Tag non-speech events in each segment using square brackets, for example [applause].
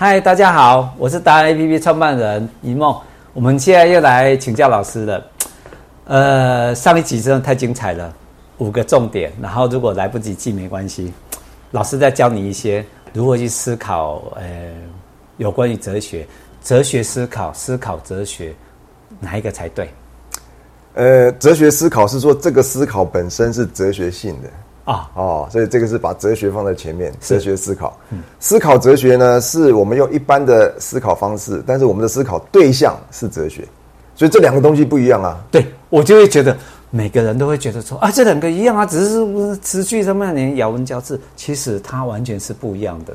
嗨，大家好，我是达人 APP 创办人一梦。我们现在又来请教老师了。呃，上一集真的太精彩了，五个重点。然后如果来不及记没关系，老师再教你一些如何去思考。呃，有关于哲学，哲学思考，思考哲学，哪一个才对？呃，哲学思考是说这个思考本身是哲学性的。啊哦，所以这个是把哲学放在前面，哲学思考，嗯、思考哲学呢，是我们用一般的思考方式，但是我们的思考对象是哲学，所以这两个东西不一样啊。对，我就会觉得每个人都会觉得说啊，这两个一样啊，只是词句上面连咬文嚼字，其实它完全是不一样的。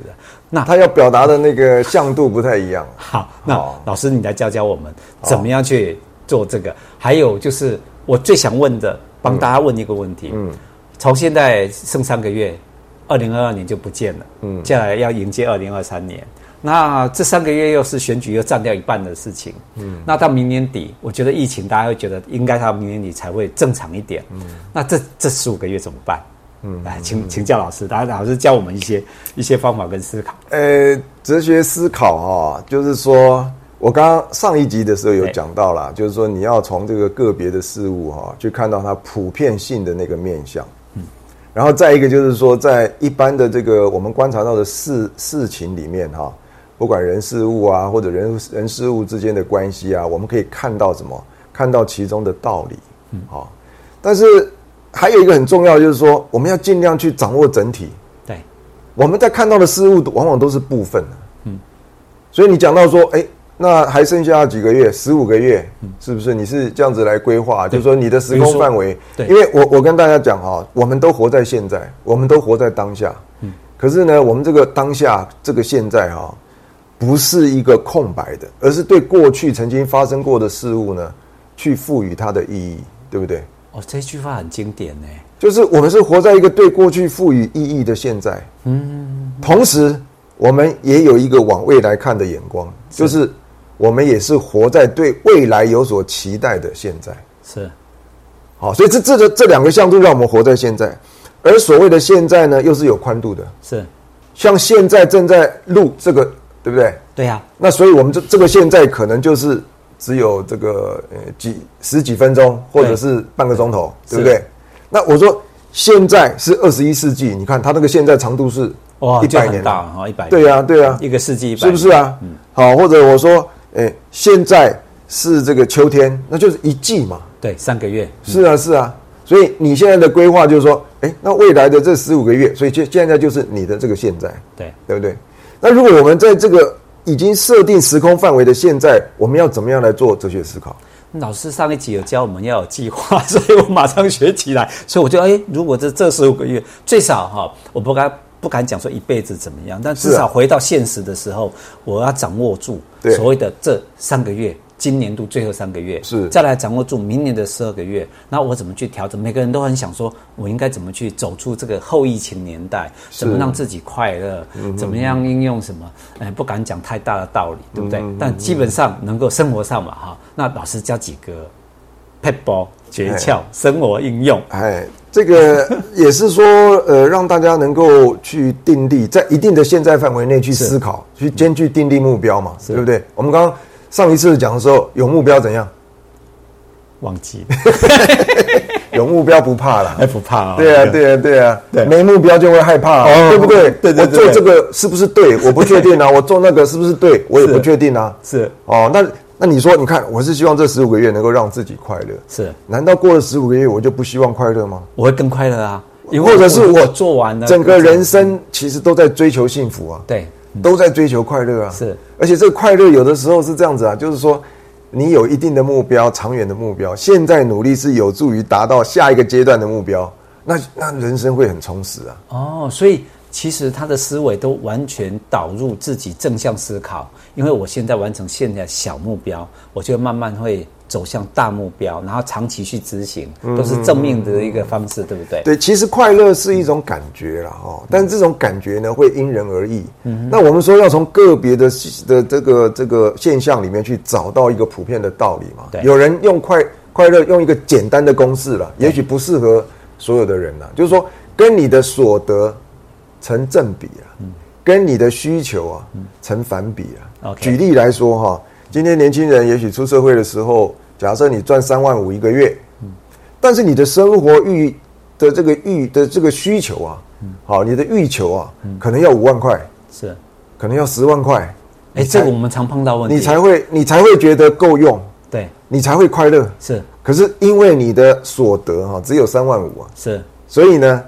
那他要表达的那个向度不太一样。[laughs] 好，那老师你来教教我们怎么样去做这个？还有就是我最想问的，帮大家问一个问题，嗯。嗯从现在剩三个月，二零二二年就不见了。嗯，接下来要迎接二零二三年。那这三个月又是选举又占掉一半的事情。嗯，那到明年底，我觉得疫情大家会觉得应该到明年底才会正常一点。嗯，那这这十五个月怎么办？嗯，来请请教老师，大家老师教我们一些一些方法跟思考。呃，哲学思考哦，就是说我刚刚上一集的时候有讲到了，就是说你要从这个个别的事物哈，去看到它普遍性的那个面向。然后再一个就是说，在一般的这个我们观察到的事事情里面哈，不管人事物啊，或者人人事物之间的关系啊，我们可以看到什么？看到其中的道理，嗯，好。但是还有一个很重要，就是说我们要尽量去掌握整体。对，我们在看到的事物往往都是部分的，嗯。所以你讲到说，哎。那还剩下几个月，十五个月，是不是？你是这样子来规划，就是说你的时空范围。对，因为我我跟大家讲哈，我们都活在现在，我们都活在当下。嗯。可是呢，我们这个当下，这个现在哈，不是一个空白的，而是对过去曾经发生过的事物呢，去赋予它的意义，对不对？哦，这句话很经典呢。就是我们是活在一个对过去赋予意义的现在。嗯。同时，我们也有一个往未来看的眼光，就是。我们也是活在对未来有所期待的现在，是，好，所以这这个这两个向度让我们活在现在，而所谓的现在呢，又是有宽度的，是，像现在正在录这个，对不对？对呀、啊。那所以我们这这个现在可能就是只有这个呃几十几分钟，或者是半个钟头，对，对不对？那我说现在是二十一世纪，你看它那个现在长度是哇一百年大啊，一百对呀对呀，一个世纪一百，是不是啊？嗯，好，或者我说。哎，现在是这个秋天，那就是一季嘛。对，三个月。是啊，是啊。所以你现在的规划就是说，哎，那未来的这十五个月，所以现现在就是你的这个现在。对，对不对？那如果我们在这个已经设定时空范围的现在，我们要怎么样来做哲学思考？老师上一集有教我们要有计划，[laughs] 所以我马上学起来。所以我就哎，如果这这十五个月最少哈，我不该。不敢讲说一辈子怎么样，但至少回到现实的时候，我要掌握住所谓的这三个月，今年度最后三个月，是再来掌握住明年的十二个月。那我怎么去调整？每个人都很想说，我应该怎么去走出这个后疫情年代？怎么让自己快乐？怎么样应用什么？哎，不敢讲太大的道理，对不对？但基本上能够生活上嘛，哈。那老师教几个撇步诀窍，生活应用，哎。这个 [laughs] 也是说，呃，让大家能够去定立在一定的现在范围内去思考，去兼具定立目标嘛，对不对？我们刚刚上一次讲的时候，有目标怎样？忘记 [laughs] 有目标不怕了，还 [laughs] 不怕啊？对啊，对啊，对啊，对，没目标就会害怕，对不对？对对对，做这个是不是对？我不确定啊。我做那个是不是对？我也不确定啊。是哦，那。那你说，你看，我是希望这十五个月能够让自己快乐，是？难道过了十五个月，我就不希望快乐吗？我会更快乐啊！或者是我做完了，整个人生其实都在追求幸福啊，对，都在追求快乐啊，是。而且这个快乐有的时候是这样子啊，就是说，你有一定的目标，长远的目标，现在努力是有助于达到下一个阶段的目标，那那人生会很充实啊。哦，所以。其实他的思维都完全导入自己正向思考，因为我现在完成现在小目标，我就慢慢会走向大目标，然后长期去执行，都是正面的一个方式，对不对？对，其实快乐是一种感觉啦，哈，但是这种感觉呢，会因人而异。嗯，那我们说要从个别的的这个这个现象里面去找到一个普遍的道理嘛。对，有人用快快乐用一个简单的公式了，也许不适合所有的人呐。就是说，跟你的所得。成正比啊，跟你的需求啊成反比啊。举例来说哈，今天年轻人也许出社会的时候，假设你赚三万五一个月，但是你的生活欲的这个欲的这个需求啊，好，你的欲求啊，可能要五万块，是，可能要十万块。哎，这个我们常碰到问题，你才会你才会觉得够用，对，你才会快乐。是，可是因为你的所得哈只有三万五啊，是，所以呢，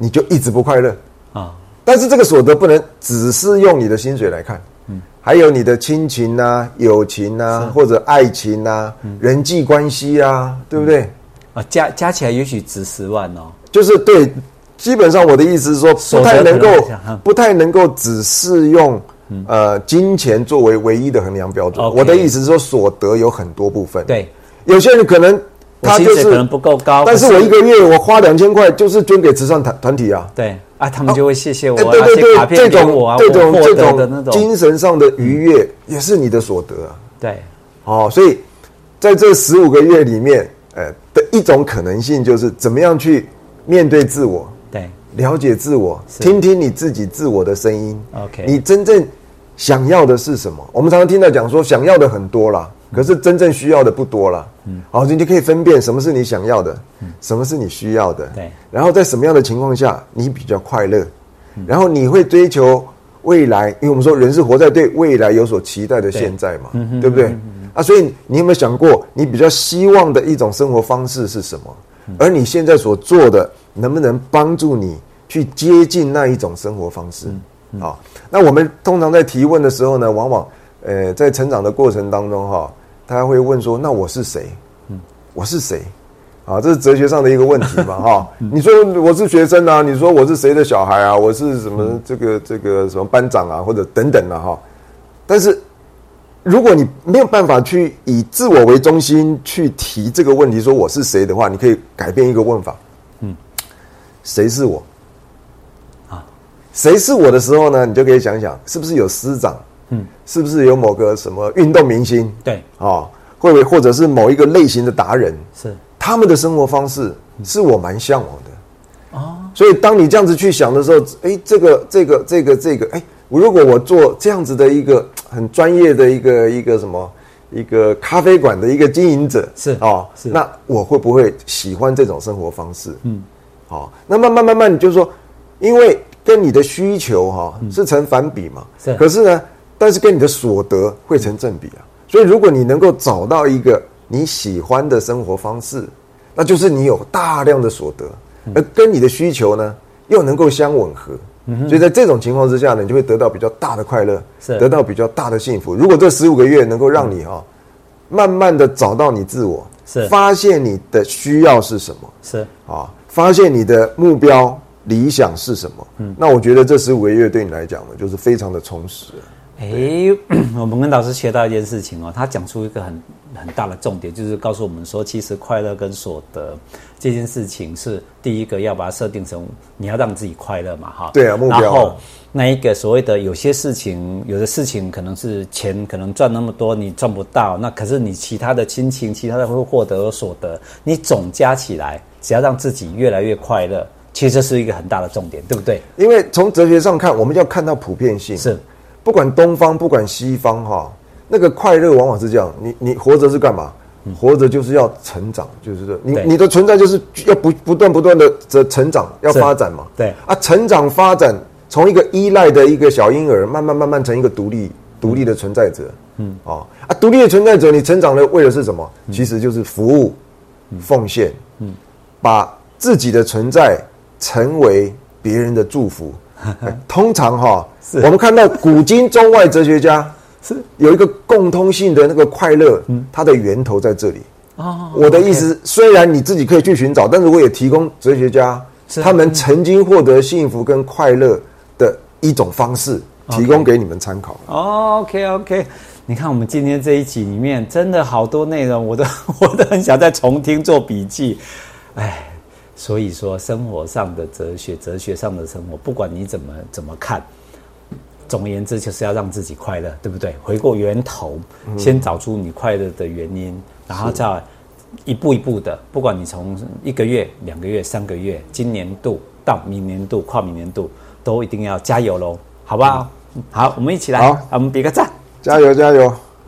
你就一直不快乐啊。但是这个所得不能只是用你的薪水来看，嗯，还有你的亲情啊、友情啊，或者爱情啊、人际关系啊，对不对？啊，加加起来也许值十万哦。就是对，基本上我的意思是说，不太能够，不太能够只是用。呃，金钱作为唯一的衡量标准。Okay. 我的意思是说，所得有很多部分。对，有些人可能他就是可能不够高，但是我一个月我花两千块，就是捐给慈善团团体啊。对啊，他们就会谢谢我、啊。对对对，这种、啊、这种这种精神上的愉悦，也是你的所得啊。对，哦，所以在这十五个月里面，呃，的一种可能性就是怎么样去面对自我，对，了解自我，听听你自己自我的声音。OK，你真正。想要的是什么？我们常常听到讲说，想要的很多啦，可是真正需要的不多了。嗯，好，你就可以分辨什么是你想要的，什么是你需要的。对，然后在什么样的情况下你比较快乐？然后你会追求未来，因为我们说人是活在对未来有所期待的现在嘛，对不对？啊，所以你有没有想过，你比较希望的一种生活方式是什么？而你现在所做的能不能帮助你去接近那一种生活方式？好，那我们通常在提问的时候呢，往往，呃，在成长的过程当中，哈，他会问说：“那我是谁？嗯，我是谁？啊，这是哲学上的一个问题嘛，[laughs] 哈。你说我是学生啊，你说我是谁的小孩啊？我是什么这个这个什么班长啊，或者等等的哈。但是，如果你没有办法去以自我为中心去提这个问题，说我是谁的话，你可以改变一个问法，嗯，谁是我？”啊谁是我的时候呢？你就可以想想，是不是有师长？嗯，是不是有某个什么运动明星？对，啊、哦，会不会或者是某一个类型的达人？是他们的生活方式是我蛮向往的。哦，所以当你这样子去想的时候，哎，这个这个这个这个，哎，如果我做这样子的一个很专业的一个一个什么一个咖啡馆的一个经营者，是哦，是那我会不会喜欢这种生活方式？嗯，好、哦，那慢慢慢慢，你就说，因为。跟你的需求哈是成反比嘛？是。可是呢，但是跟你的所得会成正比啊。所以如果你能够找到一个你喜欢的生活方式，那就是你有大量的所得，而跟你的需求呢又能够相吻合。所以在这种情况之下呢，你就会得到比较大的快乐，是得到比较大的幸福。如果这十五个月能够让你哈慢慢的找到你自我，是发现你的需要是什么，是啊，发现你的目标。理想是什么？嗯，那我觉得这十五个月对你来讲呢，就是非常的充实。哎，[clears throat] 我们跟老师学到一件事情哦，他讲出一个很很大的重点，就是告诉我们说，其实快乐跟所得这件事情是第一个要把它设定成你要让自己快乐嘛，哈。对啊，目标。然后那一个所谓的有些事情，有的事情可能是钱可能赚那么多你赚不到，那可是你其他的亲情、其他的会获得所得，你总加起来，只要让自己越来越快乐。其实这是一个很大的重点，对不对？因为从哲学上看，我们要看到普遍性。是，不管东方，不管西方，哈，那个快乐往往是这样。你你活着是干嘛？活着就是要成长，就是说，你你的存在就是要不不断不断的这成长，要发展嘛。对啊，成长发展，从一个依赖的一个小婴儿，慢慢慢慢成一个独立独立的存在者。嗯啊啊，独立的存在者，你成长的为的是什么？其实就是服务、奉献。嗯，把自己的存在。成为别人的祝福，通常哈，我们看到古今中外哲学家是有一个共通性的那个快乐，它的源头在这里。我的意思，虽然你自己可以去寻找，但是我也提供哲学家他们曾经获得幸福跟快乐的一种方式，提供给你们参考。OK OK，你看我们今天这一集里面真的好多内容，我都 [laughs] 我都很想再重听做笔记。哎。所以说，生活上的哲学，哲学上的生活，不管你怎么怎么看，总而言之，就是要让自己快乐，对不对？回过源头，先找出你快乐的原因，然后再一步一步的，不管你从一个月、两个月、三个月，今年度到明年度、跨明年度，都一定要加油喽，好不好？好，我们一起来，好，我们比个赞，加油加油。